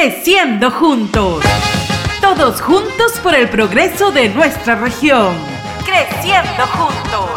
Creciendo juntos. Todos juntos por el progreso de nuestra región. Creciendo juntos.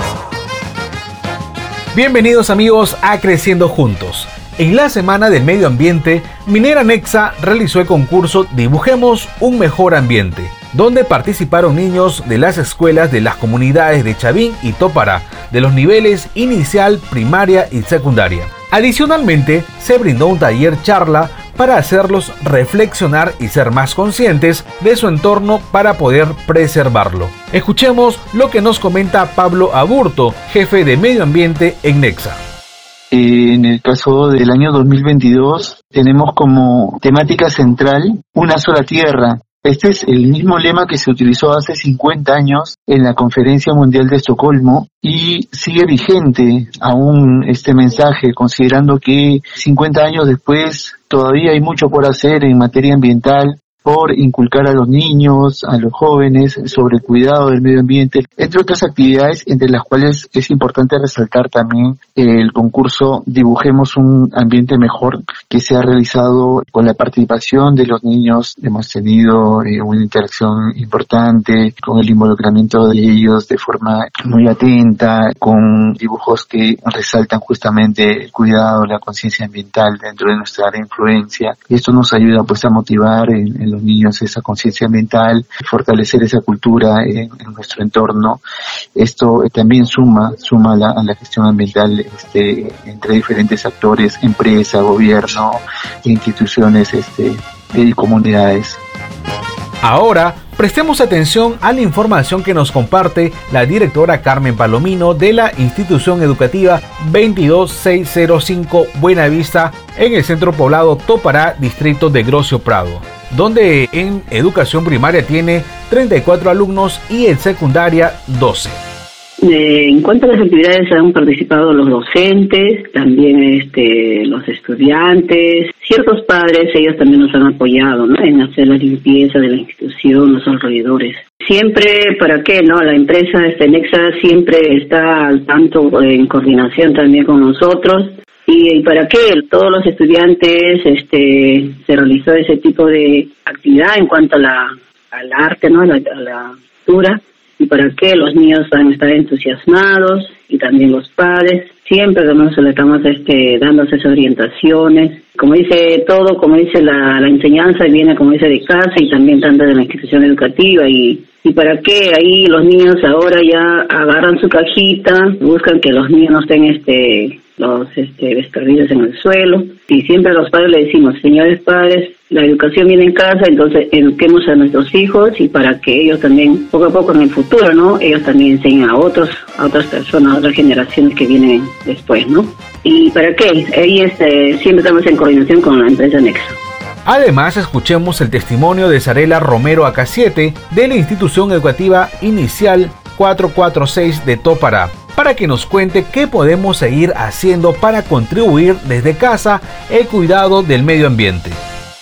Bienvenidos amigos a Creciendo Juntos. En la Semana del Medio Ambiente, Minera Nexa realizó el concurso Dibujemos un mejor ambiente, donde participaron niños de las escuelas de las comunidades de Chavín y Tópara, de los niveles inicial, primaria y secundaria. Adicionalmente, se brindó un taller charla para hacerlos reflexionar y ser más conscientes de su entorno para poder preservarlo. Escuchemos lo que nos comenta Pablo Aburto, jefe de medio ambiente en Nexa. En el caso del año 2022 tenemos como temática central una sola tierra, este es el mismo lema que se utilizó hace 50 años en la Conferencia Mundial de Estocolmo y sigue vigente aún este mensaje, considerando que 50 años después todavía hay mucho por hacer en materia ambiental por inculcar a los niños, a los jóvenes sobre el cuidado del medio ambiente, entre otras actividades entre las cuales es importante resaltar también el concurso Dibujemos un ambiente mejor que se ha realizado con la participación de los niños. Hemos tenido eh, una interacción importante con el involucramiento de ellos de forma muy atenta, con dibujos que resaltan justamente el cuidado, la conciencia ambiental dentro de nuestra influencia. Y esto nos ayuda pues a motivar en los niños esa conciencia ambiental, fortalecer esa cultura en, nuestro entorno. Esto también suma, suma a la gestión ambiental este, entre diferentes actores, empresa, gobierno, instituciones este, y comunidades. Ahora, prestemos atención a la información que nos comparte la directora Carmen Palomino de la institución educativa 22605 Buenavista en el centro poblado Topará, distrito de Grocio Prado, donde en educación primaria tiene 34 alumnos y en secundaria 12. Eh, en cuanto a las actividades han participado los docentes, también este, los estudiantes, ciertos padres, ellos también nos han apoyado en hacer la limpieza de la institución, los alrededores. Siempre, ¿para qué? no La empresa este, Nexa siempre está al tanto en coordinación también con nosotros. ¿Y, para qué? Todos los estudiantes este, se realizó ese tipo de actividad en cuanto a la, al arte, ¿no? a la, a cultura y para qué los niños van a estar entusiasmados y también los padres. Siempre se le estamos este, dando esas orientaciones. Como dice todo, como dice la, la enseñanza, viene como dice de casa y también tanto de la institución educativa y y para qué ahí los niños ahora ya agarran su cajita, buscan que los niños no estén este los este, en el suelo y siempre a los padres le decimos, señores padres, la educación viene en casa, entonces eduquemos a nuestros hijos y para que ellos también, poco a poco en el futuro, ¿no? Ellos también enseñen a otros, a otras personas, a otras generaciones que vienen después, ¿no? ¿Y para qué? Ahí este, siempre estamos en coordinación con la empresa Nexo. Además, escuchemos el testimonio de Sarela Romero Acasiete de la institución educativa inicial 446 de Topara para que nos cuente qué podemos seguir haciendo para contribuir desde casa el cuidado del medio ambiente.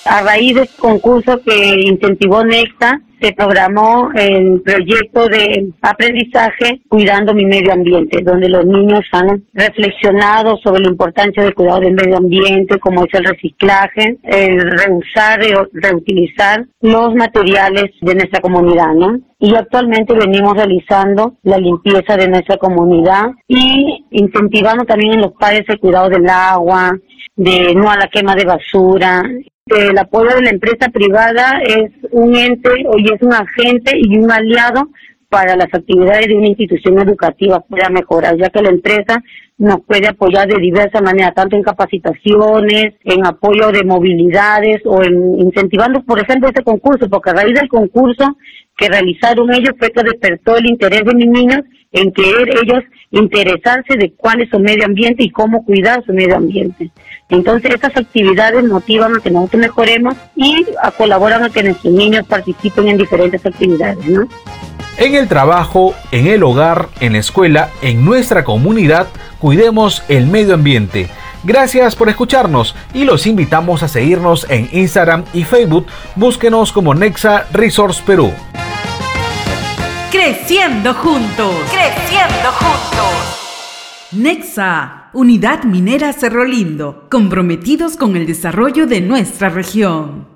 A raíz de este concurso que incentivó NECTA, se programó el proyecto de aprendizaje Cuidando mi medio ambiente, donde los niños han reflexionado sobre la importancia del cuidado del medio ambiente, como es el reciclaje, el reusar y reutilizar los materiales de nuestra comunidad, ¿no? Y actualmente venimos realizando la limpieza de nuestra comunidad y incentivando también en los padres el cuidado del agua, de no a la quema de basura, el apoyo de la empresa privada es un ente y es un agente y un aliado para las actividades de una institución educativa pueda mejorar, ya que la empresa nos puede apoyar de diversas maneras, tanto en capacitaciones, en apoyo de movilidades o en incentivando, por ejemplo, este concurso, porque a raíz del concurso que realizaron ellos fue que despertó el interés de mis niños en querer ellos interesarse de cuál es su medio ambiente y cómo cuidar su medio ambiente. Entonces, estas actividades motivan a que nosotros mejoremos y colaboran a que nuestros niños participen en diferentes actividades, ¿no? En el trabajo, en el hogar, en la escuela, en nuestra comunidad, cuidemos el medio ambiente. Gracias por escucharnos y los invitamos a seguirnos en Instagram y Facebook. Búsquenos como Nexa Resource Perú. Creciendo juntos. Creciendo juntos. Nexa, Unidad Minera Cerro Lindo, comprometidos con el desarrollo de nuestra región.